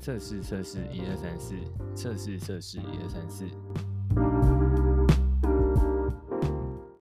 测试测试一二三四测试测试一二三四。